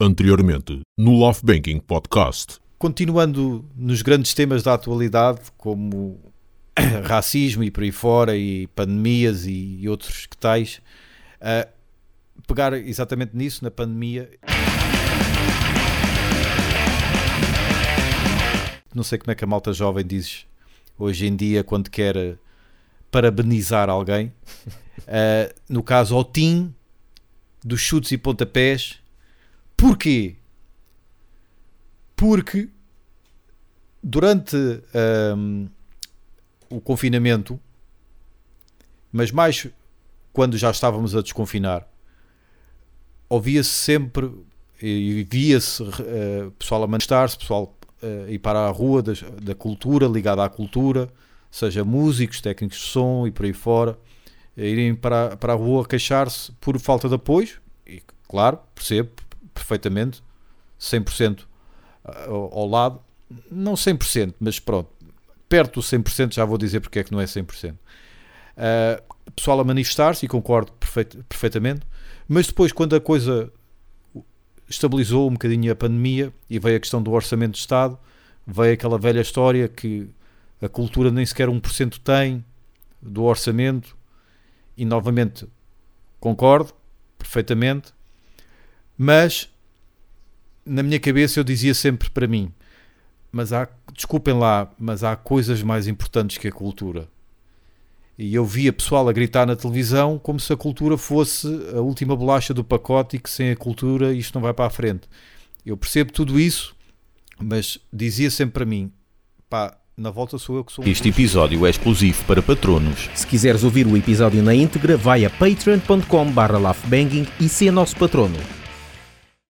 Anteriormente, no Love Banking Podcast. Continuando nos grandes temas da atualidade, como racismo e por aí fora, e pandemias e, outros que tais, uh, pegar exatamente nisso, na pandemia. Não sei como é que a malta jovem diz hoje em dia quando quer parabenizar alguém. Uh, no caso, ao Tim dos chutes e pontapés Porquê? Porque durante um, o confinamento, mas mais quando já estávamos a desconfinar, ouvia-se sempre e via-se uh, pessoal a manifestar-se, pessoal uh, ir para a rua da, cultura, ligada à cultura, seja músicos, técnicos de som e por aí fora, irem para, para a rua queixar-se por falta de apoio, e claro, percebo, perfeitamente, 100% ao lado, não 100%, mas pronto, perto do 100%, já vou dizer porque é que não é 100%. Uh, ah, pessoal a manifestar-se, e concordo perfeit, perfeitamente, mas depois, quando a coisa estabilizou um bocadinho a pandemia e veio a questão do orçamento de Estado, veio aquela velha história que a cultura nem sequer 1% tem do orçamento, e novamente concordo perfeitamente, mas na minha cabeça eu dizia sempre para mim: mas há, desculpem lá, mas há coisas mais importantes que a cultura. E eu via pessoal a gritar na televisão como se a cultura fosse a última bolacha do pacote e que sem a cultura isto não vai para a frente. Eu percebo tudo isso, mas dizia sempre para mim: pá, na volta sou eu que sou. Este episódio é exclusivo para patronos. Se quiseres ouvir o episódio na íntegra, vai a patreon.com/barra e seja nosso patrono.